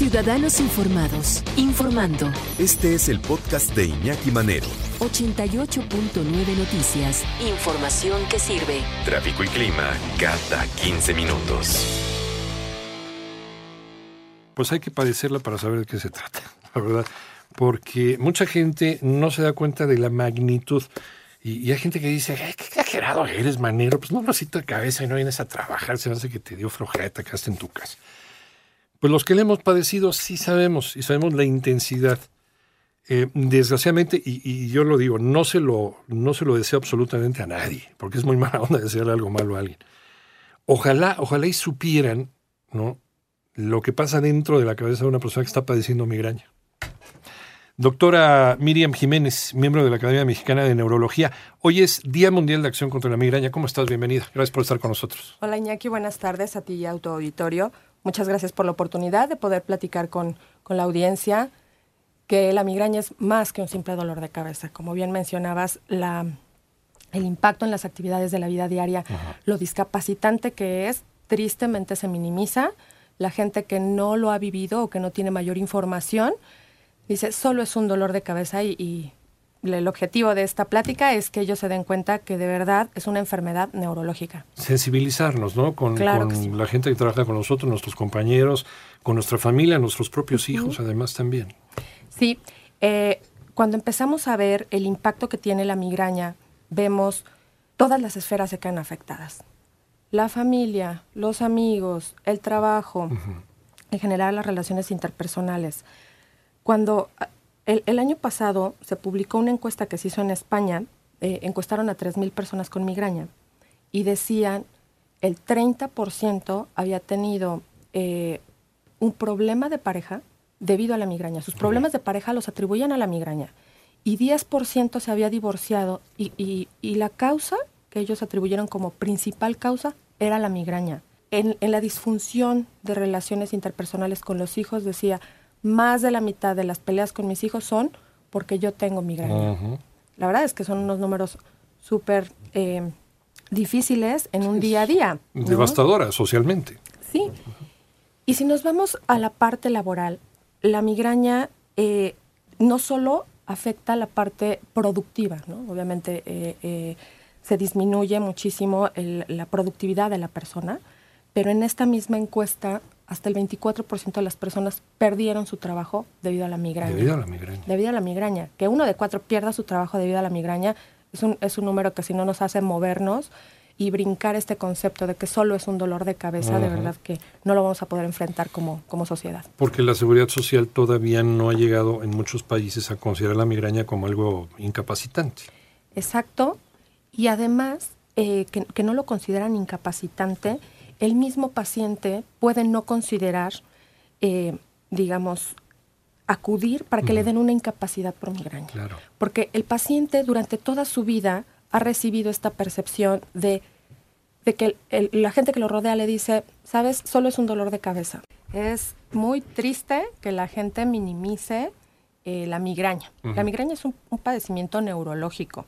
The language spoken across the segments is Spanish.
Ciudadanos Informados, informando. Este es el podcast de Iñaki Manero. 88.9 Noticias. Información que sirve. Tráfico y clima cada 15 minutos. Pues hay que padecerla para saber de qué se trata, la verdad. Porque mucha gente no se da cuenta de la magnitud. Y, hay gente que dice, Ay, qué exagerado eres, manero. Pues no necesito de cabeza y no vienes a trabajar. Se hace que te dio flojera, te quedaste en tu casa. Pues los que le hemos padecido sí sabemos y sabemos la intensidad. Eh, desgraciadamente, y, yo lo digo, no se lo, no se lo deseo absolutamente a nadie, porque es muy mala onda desearle algo malo a alguien. Ojalá, ojalá y supieran, ¿no? Lo que pasa dentro de la cabeza de una persona que está padeciendo migraña. Doctora Miriam Jiménez, miembro de la Academia Mexicana de Neurología. Hoy es Día Mundial de Acción contra la Migraña. ¿Cómo estás? Bienvenida. Gracias por estar con nosotros. Hola Iñaki, buenas tardes a ti y a tu auditorio. Muchas gracias por la oportunidad de poder platicar con, la audiencia que la migraña es más que un simple dolor de cabeza. Como bien mencionabas, la, el impacto en las actividades de la vida diaria, lo discapacitante que es, tristemente se minimiza. La gente que no lo ha vivido o que no tiene mayor información dice, solo es un dolor de cabeza y el objetivo de esta plática es que ellos se den cuenta que de verdad es una enfermedad neurológica. Sensibilizarnos, ¿no? Con, la gente que trabaja con nosotros, nuestros compañeros, con nuestra familia, nuestros propios hijos, además también. Sí, eh, cuando empezamos a ver el impacto que tiene la migraña, vemos todas las esferas se quedan afectadas. La familia, los amigos, el trabajo, en general las relaciones interpersonales. Cuando el, año pasado se publicó una encuesta que se hizo en España, eh, encuestaron a 3.000 personas con migraña y decían el 30% había tenido eh, un problema de pareja debido a la migraña. Sus problemas de pareja los atribuían a la migraña y 10% se había divorciado y, la causa que ellos atribuyeron como principal causa era la migraña. en, la disfunción de relaciones interpersonales con los hijos decía, más de la mitad de las peleas con mis hijos son porque yo tengo migraña. La verdad es que son unos números súper eh, difíciles en un día a día. Devastadora socialmente. Sí. Y si nos vamos a la parte laboral, la migraña eh, no solo afecta la parte productiva, ¿no? Obviamente eh, se disminuye muchísimo la productividad de la persona, pero en esta misma encuesta hasta el 24% de las personas perdieron su trabajo debido a la migraña. Debido a la migraña. Debido a la migraña. Que uno de cuatro pierda su trabajo debido a la migraña es un, es un número que si no nos hace movernos y brincar este concepto de que solo es un dolor de cabeza, de verdad que no lo vamos a poder enfrentar como, como sociedad. Porque la seguridad social todavía no ha llegado en muchos países a considerar la migraña como algo incapacitante. Exacto. Y además, eh, que, que no lo consideran incapacitante el mismo paciente puede no considerar, eh, digamos, acudir para que le den una incapacidad por migraña. Porque el paciente durante toda su vida ha recibido esta percepción de, que la gente que lo rodea le dice, sabes, solo es un dolor de cabeza. Es muy triste que la gente minimice eh, la migraña. La migraña es un padecimiento neurológico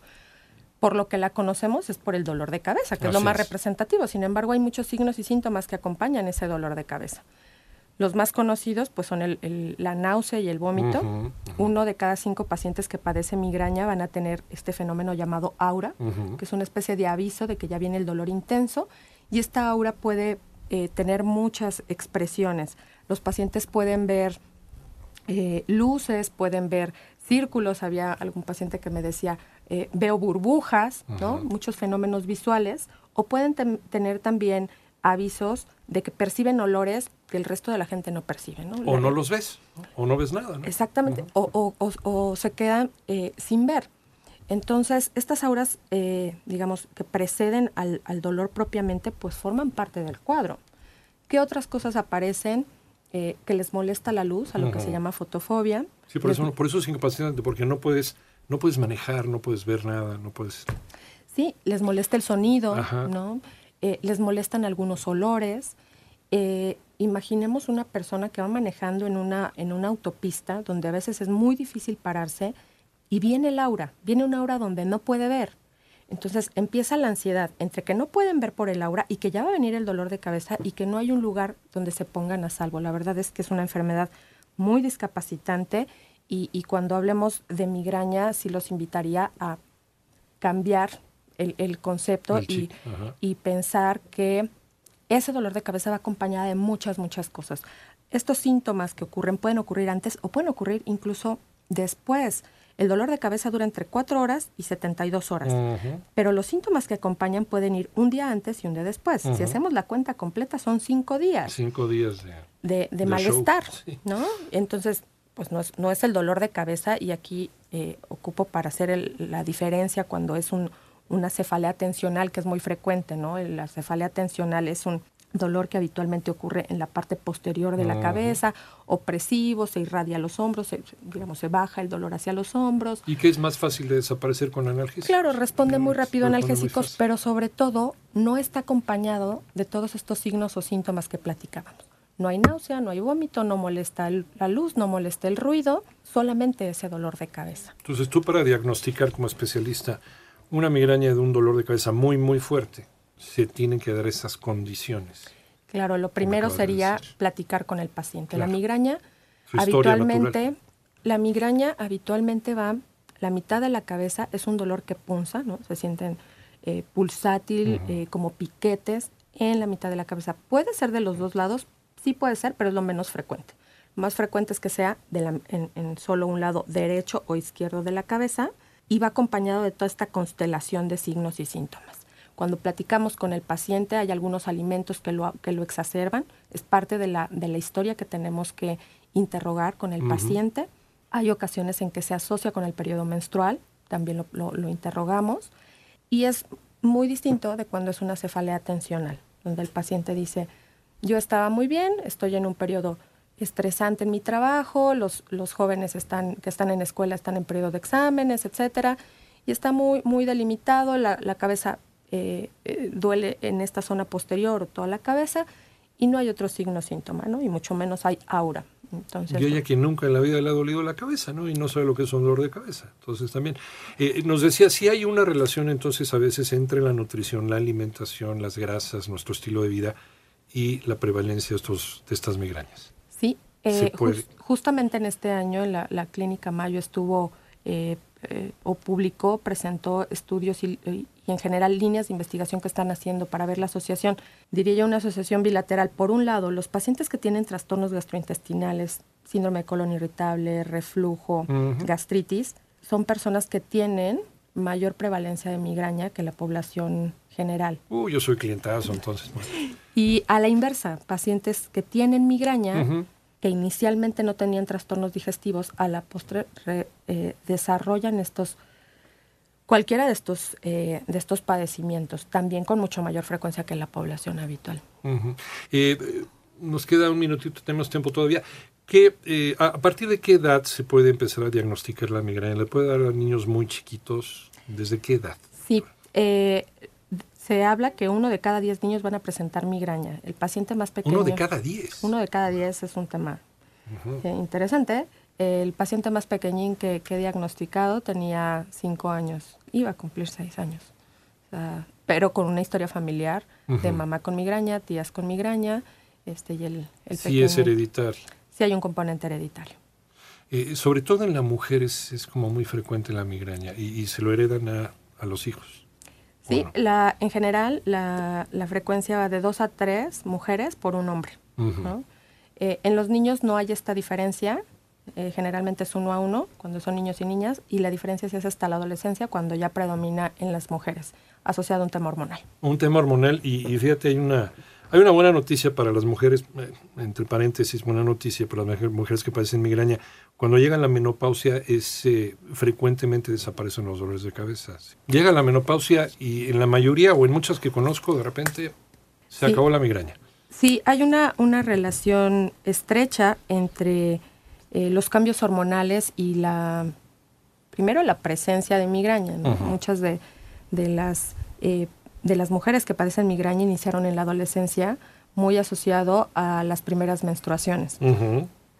por lo que la conocemos es por el dolor de cabeza, que es lo más representativo. Sin embargo, hay muchos signos y síntomas que acompañan ese dolor de cabeza. Los más conocidos pues son el, la náusea y el vómito. Uno de cada cinco pacientes que padece migraña van a tener este fenómeno llamado aura, que es una especie de aviso de que ya viene el dolor intenso. Y esta aura puede eh, tener muchas expresiones. Los pacientes pueden ver eh, luces, pueden ver círculos. Había algún paciente que me decía, eh, veo burbujas, ¿no? muchos fenómenos visuales, o pueden tener también avisos de que perciben olores que el resto de la gente no percibe. ¿no? O no los ves, o no ves nada. Exactamente, o, se quedan eh, sin ver. Entonces, estas auras, eh, digamos, que preceden al, dolor propiamente, pues forman parte del cuadro. ¿Qué otras cosas aparecen que les molesta la luz, a lo que se llama fotofobia? Sí, por eso, por eso es incapacitante, porque no puedes no puedes manejar, no puedes ver nada, no puedes... Sí, les molesta el sonido, ¿no? Eh, les molestan algunos olores. Eh, imaginemos una persona que va manejando en una, en una autopista donde a veces es muy difícil pararse y viene el aura, viene una aura donde no puede ver. Entonces empieza la ansiedad entre que no pueden ver por el aura y que ya va a venir el dolor de cabeza y que no hay un lugar donde se pongan a salvo. La verdad es que es una enfermedad muy discapacitante y, cuando hablemos de migraña sí los invitaría a cambiar el, concepto y, y pensar que ese dolor de cabeza va acompañada de muchas, muchas cosas. Estos síntomas que ocurren pueden ocurrir antes o pueden ocurrir incluso después. El dolor de cabeza dura entre 4 horas y 72 horas, pero los síntomas que acompañan pueden ir un día antes y un día después. Si hacemos la cuenta completa son 5 días. 5 días de, de, malestar, ¿no? Entonces, pues no es, no es el dolor de cabeza y aquí eh, ocupo para hacer la diferencia cuando es un, una cefalea tensional que es muy frecuente, ¿no? La cefalea tensional es un dolor que habitualmente ocurre en la parte posterior de la cabeza, opresivo, se irradia a los hombros, se, digamos, se baja el dolor hacia los hombros. ¿Y qué es más fácil de desaparecer con analgésicos? Claro, responde muy rápido analgésicos, pero sobre todo no está acompañado de todos estos signos o síntomas que platicábamos. No hay náusea, no hay vómito, no molesta la luz, no molesta el ruido, solamente ese dolor de cabeza. Entonces tú para diagnosticar como especialista una migraña de un dolor de cabeza muy, muy fuerte, se tienen que dar esas condiciones. Claro, lo primero sería platicar con el paciente. La migraña habitualmente, la migraña habitualmente va, la mitad de la cabeza es un dolor que punza, ¿no? Se sienten eh, pulsátil, eh, como piquetes en la mitad de la cabeza. Puede ser de los dos lados, sí puede ser, pero es lo menos frecuente. más frecuente es que sea en, en solo un lado derecho o izquierdo de la cabeza y va acompañado de toda esta constelación de signos y síntomas. Cuando platicamos con el paciente hay algunos alimentos que lo, que lo exacerban, es parte de la, de la historia que tenemos que interrogar con el paciente. Hay ocasiones en que se asocia con el periodo menstrual, también lo, lo, interrogamos. Y es muy distinto de cuando es una cefalea tensional, donde el paciente dice, yo estaba muy bien, estoy en un periodo estresante en mi trabajo, los, los jóvenes están, que están en escuela están en periodo de exámenes, etcétera, y está muy, muy delimitado, la, la cabeza eh, eh, duele en esta zona posterior o toda la cabeza y no hay otro signo síntoma, ¿no? Y mucho menos hay aura. Entonces, y hay quien nunca en la vida le ha dolido la cabeza, ¿no? Y no sabe lo que es un dolor de cabeza. Entonces también, eh, nos decía, si hay una relación entonces a veces entre la nutrición, la alimentación, las grasas, nuestro estilo de vida y la prevalencia de, estos, de estas migrañas. Sí, justamente en este año la, la Clínica Mayo estuvo o publicó, presentó estudios y, y en general líneas de investigación que están haciendo para ver la asociación, diría yo una asociación bilateral. Por un lado, los pacientes que tienen trastornos gastrointestinales, síndrome de colon irritable, reflujo, gastritis, son personas que tienen mayor prevalencia de migraña que la población general. Uh, yo soy clientazo entonces. Y a la inversa, pacientes que tienen migraña, que inicialmente no tenían trastornos digestivos, a la postre eh, desarrollan estos cualquiera de estos, eh, de estos padecimientos, también con mucho mayor frecuencia que la población habitual. Eh, nos queda un minutito, tenemos tiempo todavía. ¿Qué, eh, a, partir de qué edad se puede empezar a diagnosticar la migraña? ¿Le puede dar a niños muy chiquitos? ¿Desde qué edad? Sí, se habla que uno de cada diez niños van a presentar migraña. El paciente más pequeño... ¿Uno de cada diez? Uno de cada diez es un tema interesante. El paciente más pequeñín que, he diagnosticado tenía cinco años, iba a cumplir seis años, pero con una historia familiar de mamá con migraña, tías con migraña, este, y el, el Sí es hereditario. Sí hay un componente hereditario. Eh, sobre todo en la mujer es, como muy frecuente la migraña y, se lo heredan a, los hijos. Sí, la, en general la, frecuencia va de dos a tres mujeres por un hombre. Eh, en los niños no hay esta diferencia, eh, generalmente es uno a uno cuando son niños y niñas y la diferencia sí es hasta la adolescencia cuando ya predomina en las mujeres, asociado a un tema hormonal. Un tema hormonal y, fíjate, hay una, hay una buena noticia para las mujeres, eh, entre paréntesis, buena noticia para las mujeres que padecen migraña. Cuando llega la menopausia, es, eh, frecuentemente desaparecen los dolores de cabeza. Llega la menopausia y en la mayoría o en muchas que conozco, de repente se acabó la migraña. Sí, hay una, una relación estrecha entre eh, los cambios hormonales y la, primero la presencia de migraña. Muchas de, de las, eh, de las mujeres que padecen migraña iniciaron en la adolescencia muy asociado a las primeras menstruaciones.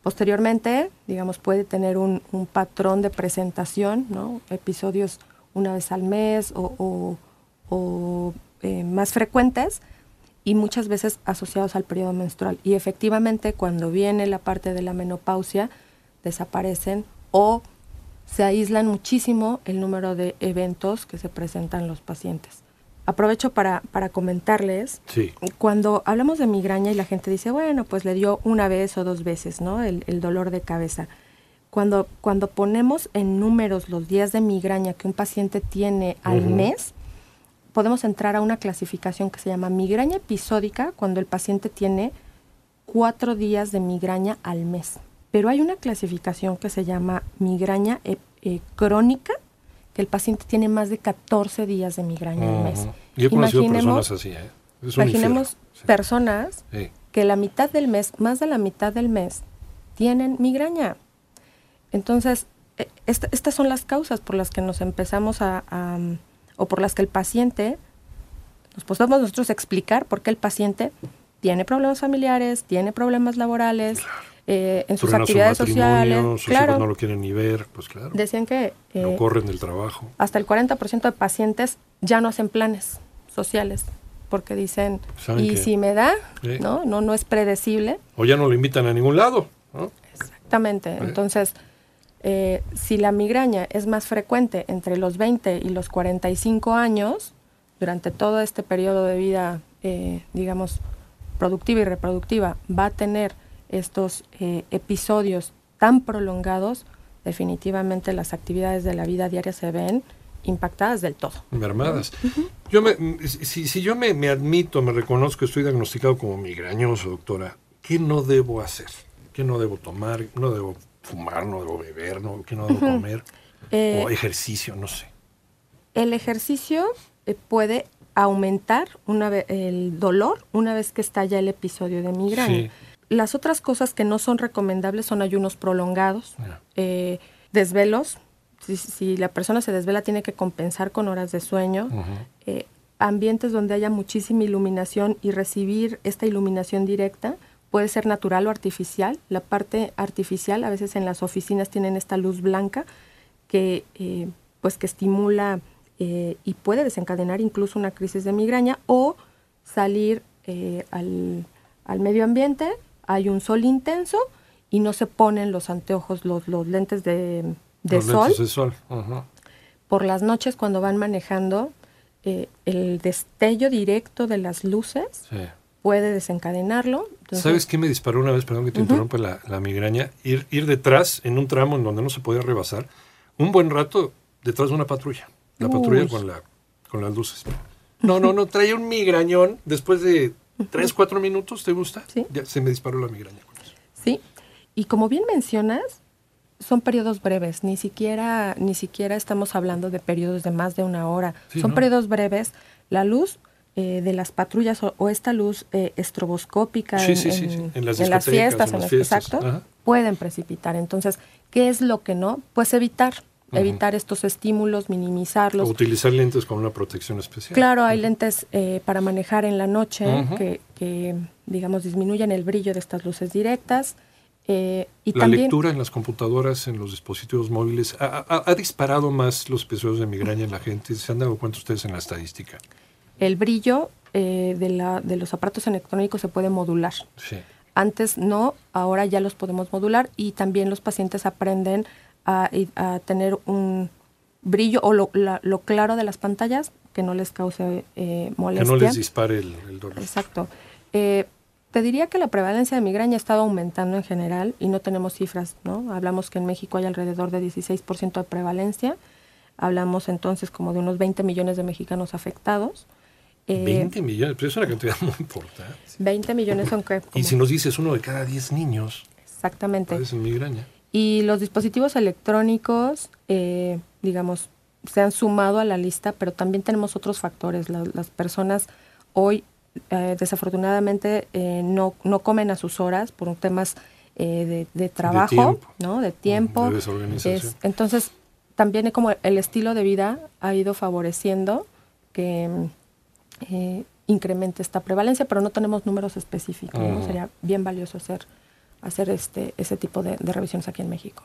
Posteriormente, digamos, puede tener un, un, patrón de presentación, ¿no? episodios una vez al mes o, o- o, eh, más frecuentes y muchas veces asociados al periodo menstrual. Y efectivamente cuando viene la parte de la menopausia desaparecen o se aíslan muchísimo el número de eventos que se presentan en los pacientes. Aprovecho para, para comentarles Sí. cuando hablamos de migraña y la gente dice, bueno, pues le dio una vez o dos veces, ¿no? El, el dolor de cabeza. Cuando, cuando ponemos en números los días de migraña que un paciente tiene al mes, podemos entrar a una clasificación que se llama migraña episódica cuando el paciente tiene cuatro días de migraña al mes. Pero hay una clasificación que se llama migraña eh, eh, crónica, que el paciente tiene más de 14 días de migraña al mes. Yo he conocido Imaginemos- personas así, ¿eh? Es un Imaginemos infierno. Sí. personas Sí. que la mitad del mes, más de la mitad del mes, tienen migraña. Entonces, esta- estas son las causas por las que nos empezamos a, a, o por las que el paciente, nos podemos nosotros explicar por qué el paciente tiene problemas familiares, tiene problemas laborales, eh, en sus su actividades matrimonio, sociales. Sus Claro, hijos no lo quieren ni ver, pues claro. decían que eh, corren del trabajo. hasta el 40% de pacientes ya no hacen planes sociales porque dicen, ¿Saben y qué? si me da, Sí. ¿no? No, no es predecible. O ya no lo invitan a ningún lado, ¿no? Exactamente. Entonces, eh, si la migraña es más frecuente entre los 20 y los 45 años, durante todo este periodo de vida, eh, digamos, productiva y reproductiva, va a tener estos eh, episodios tan prolongados, definitivamente las actividades de la vida diaria se ven impactadas del todo. mermadas. Yo me, si, si yo me, me admito, me reconozco, estoy diagnosticado como migrañoso, doctora, ¿qué no debo hacer? ¿Qué no debo tomar? ¿No debo fumar? ¿No debo beber? ¿no? ¿Qué no debo comer? Eh, o ejercicio, no sé. El ejercicio eh, puede aumentar una el dolor una vez que estalla el episodio de migraña. Sí. Las otras cosas que no son recomendables son ayunos prolongados, eh, desvelos. Si, si la persona se desvela tiene que compensar con horas de sueño. Eh, ambientes donde haya muchísima iluminación y recibir esta iluminación directa puede ser natural o artificial. La parte artificial, a veces en las oficinas tienen esta luz blanca que, eh, pues que estimula eh, y puede desencadenar incluso una crisis de migraña o salir eh, al, al medio ambiente, hay un sol intenso y no se ponen los anteojos, los, los lentes de, de Los sol lentes de sol. Ajá. por las noches cuando van manejando, eh, el destello directo de las luces Sí. puede desencadenarlo. Entonces, ¿Sabes qué me disparó una vez? Perdón que te interrumpa la, la migraña. Ir, ir detrás en un tramo en donde no se podía rebasar, un buen rato detrás de una patrulla. La patrulla con, la, con las luces. No, no, no, traía un migrañón después de tres, cuatro minutos, ¿te gusta? Sí. Ya se me disparó la migraña con eso. Sí, y como bien mencionas, son periodos breves, ni siquiera, ni siquiera estamos hablando de periodos de más de una hora. Sí, son ¿no? periodos breves. La luz eh, de las patrullas o, o esta luz eh, estroboscópica Sí, en, sí, sí, en- las en las discotecas, fiestas, en las las- fiestas. exacto, Ajá. pueden precipitar. Entonces, ¿qué es lo que no? Pues evitar, Evitar estos estímulos, minimizarlos. O utilizar lentes con una protección especial. Claro, hay lentes eh, para manejar en la noche que, que, digamos, disminuyen el brillo de estas luces directas. eh, y La también lectura en las computadoras, en los dispositivos móviles, ha, ha- ha disparado más los episodios de migraña en la gente. ¿Se han dado cuenta ustedes en la estadística? el brillo eh, de, la, de los aparatos electrónicos se puede modular. Sí. Antes no, ahora ya los podemos modular y también los pacientes aprenden a, a tener un brillo o lo, la- lo claro de las pantallas que no les cause eh, Que molestia. no les dispare el, el dolor. Exacto. Eh, te diría que la prevalencia de migraña ha estado aumentando en general y no tenemos cifras, ¿no? Hablamos que en México hay alrededor de 16% de prevalencia. Hablamos entonces como de unos 20 millones de mexicanos afectados. Eh, 20 millones, pero es una cantidad muy importante. 20 millones son que... Y si nos dices uno de cada 10 niños Exactamente. padecen migraña. Y los dispositivos electrónicos, eh, digamos, se han sumado a la lista, pero también tenemos otros factores. La- las personas hoy, eh, desafortunadamente, eh, no, no comen a sus horas por temas eh, de, de trabajo, tiempo. ¿no? De tiempo. De desorganización. Es- entonces, también como el estilo de vida ha ido favoreciendo que eh, incremente esta prevalencia, pero no tenemos números específicos. Sería bien valioso hacer, hacer este, ese tipo de, de revisiones aquí en México.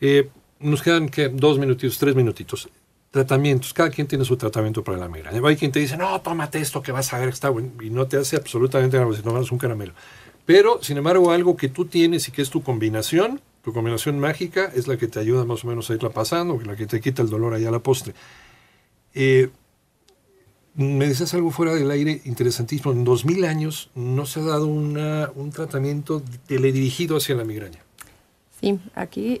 Eh, nos quedan ¿qué? dos minutitos, tres minutitos. tratamientos, cada quien tiene su tratamiento para la migraña. Hay quien te dice, no, tómate esto que vas a ver está bueno, y no te hace absolutamente nada, si tomas un caramelo. Pero, sin embargo, algo que tú tienes y que es tu combinación, tu combinación mágica, es la que te ayuda más o menos a irla pasando, la que te quita el dolor allá a la postre. Eh, me decías algo fuera del aire interesantísimo. En 2000 años no se ha dado una, un tratamiento teledirigido hacia la migraña. Sí, aquí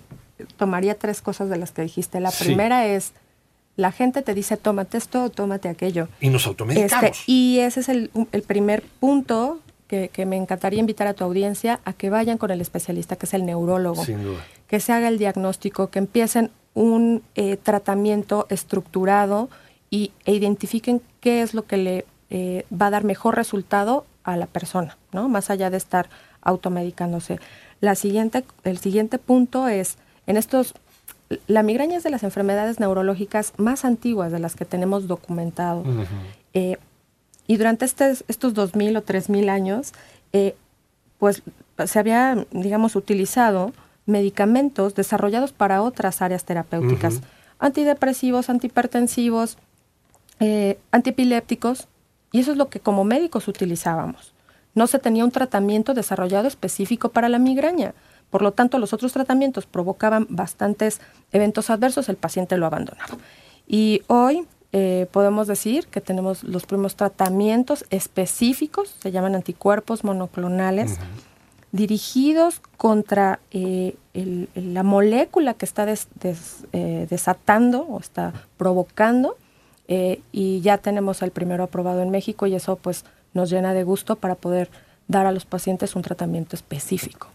tomaría tres cosas de las que dijiste. La primera es, la gente te dice, tómate esto, tómate aquello. Y nos automedicamos. Este, y ese es el, el primer punto que, que, me encantaría invitar a tu audiencia a que vayan con el especialista, que es el neurólogo. Sin duda. Que se haga el diagnóstico, que empiecen un eh, tratamiento estructurado y, e identifiquen qué es lo que le eh, va a dar mejor resultado a la persona, ¿no? Más allá de estar automedicándose. La siguiente, el siguiente punto es, en estos, la migraña es de las enfermedades neurológicas más antiguas de las que tenemos documentado. Uh -huh. eh, y durante estes, estos 2.000 o 3.000 años, eh, pues se había, digamos, utilizado medicamentos desarrollados para otras áreas terapéuticas. Uh -huh. Antidepresivos, antihipertensivos, eh, antiepilépticos, y eso es lo que como médicos utilizábamos. No se tenía un tratamiento desarrollado específico para la migraña. Por lo tanto, los otros tratamientos provocaban bastantes eventos adversos, el paciente lo abandonaba. Y hoy eh, podemos decir que tenemos los primeros tratamientos específicos, se llaman anticuerpos monoclonales, uh -huh. dirigidos contra eh, el, la molécula que está des, des, eh, desatando o está provocando eh, y ya tenemos el primero aprobado en México y eso pues nos llena de gusto para poder dar a los pacientes un tratamiento específico.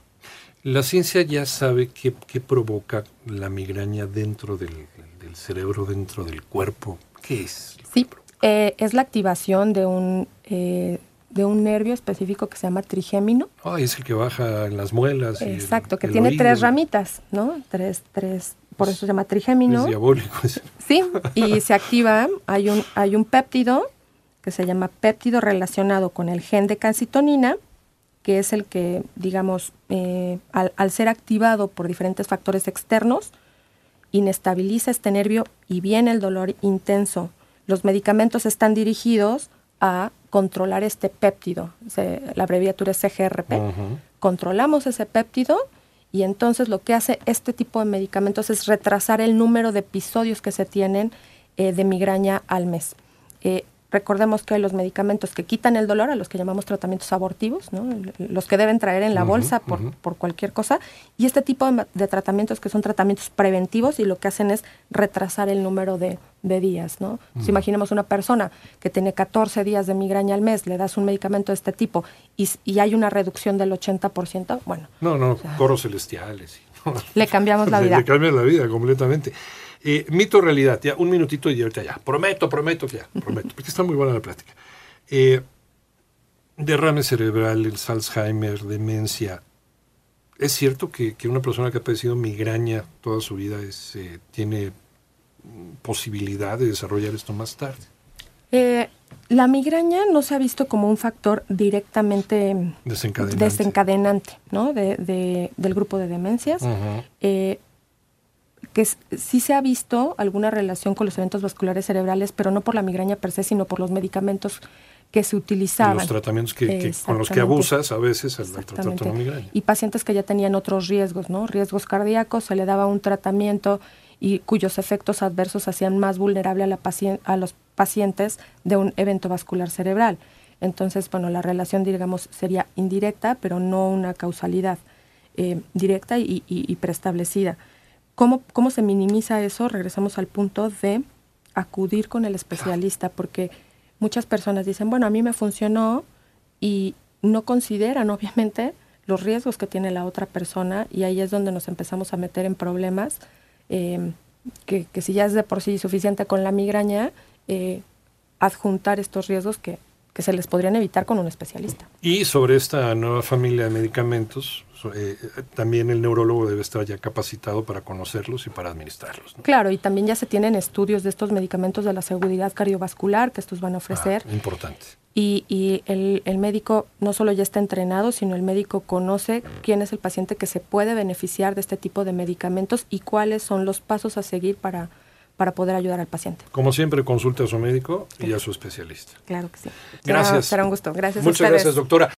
La ciencia ya sabe qué, qué provoca la migraña dentro del, del, cerebro, dentro del cuerpo. ¿Qué es? Sí, eh, es la activación de un, eh, de un nervio específico que se llama trigémino. Ah, oh, es el que baja en las muelas. Exacto, el, que el tiene oído. tres ramitas, ¿no? Tres, tres, por eso se llama trigémino. Es diabólico. Sí, y se activa, hay un, hay un péptido que se llama péptido relacionado con el gen de calcitonina, que es el que, digamos, eh, al, al, ser activado por diferentes factores externos, inestabiliza este nervio y viene el dolor intenso. Los medicamentos están dirigidos a controlar este péptido, se, la abreviatura es CGRP. Uh -huh. Controlamos ese péptido y entonces lo que hace este tipo de medicamentos es retrasar el número de episodios que se tienen eh, de migraña al mes. Eh, recordemos que hay los medicamentos que quitan el dolor, a los que llamamos tratamientos abortivos, ¿no? los que deben traer en la uh -huh, bolsa por, uh -huh. por, cualquier cosa, y este tipo de, de, tratamientos que son tratamientos preventivos y lo que hacen es retrasar el número de, de días. ¿no? Uh -huh. Si imaginemos una persona que tiene 14 días de migraña al mes, le das un medicamento de este tipo y, y hay una reducción del 80%, bueno. No, no, o sea, coros celestiales. Le cambiamos la vida. le cambias la vida completamente. Eh, mito realidad, ya un minutito y ahorita ya. Prometo, prometo que ya, prometo, porque está muy buena la plática. Eh, derrame cerebral, el Alzheimer, demencia. ¿Es cierto que, que, una persona que ha padecido migraña toda su vida es, eh, tiene posibilidad de desarrollar esto más tarde? Eh, la migraña no se ha visto como un factor directamente desencadenante, desencadenante ¿no? de, de, del grupo de demencias. Uh -huh que sí se ha visto alguna relación con los eventos vasculares cerebrales, pero no por la migraña per se, sino por los medicamentos que se utilizaban. Los tratamientos que, que con los que abusas a veces al tratar la migraña. Y pacientes que ya tenían otros riesgos, ¿no? Riesgos cardíacos, se le daba un tratamiento y cuyos efectos adversos hacían más vulnerable a, la a los pacientes de un evento vascular cerebral. Entonces, bueno, la relación, digamos, sería indirecta, pero no una causalidad eh, directa y, y, y preestablecida. ¿Cómo, ¿Cómo se minimiza eso? Regresamos al punto de acudir con el especialista, porque muchas personas dicen, bueno, a mí me funcionó y no consideran, obviamente, los riesgos que tiene la otra persona y ahí es donde nos empezamos a meter en problemas, eh, que, que, si ya es de por sí suficiente con la migraña, eh, adjuntar estos riesgos que, que se les podrían evitar con un especialista. Y sobre esta nueva familia de medicamentos, eh, también el neurólogo debe estar ya capacitado para conocerlos y para administrarlos. ¿no? Claro, y también ya se tienen estudios de estos medicamentos de la seguridad cardiovascular que estos van a ofrecer. Ah, importante. Y, y el, el, médico no solo ya está entrenado, sino el médico conoce quién es el paciente que se puede beneficiar de este tipo de medicamentos y cuáles son los pasos a seguir para, para poder ayudar al paciente. Como siempre, consulte a su médico y a su especialista. Claro que sí. Gracias. Será un gusto. Gracias Muchas a gracias, doctora.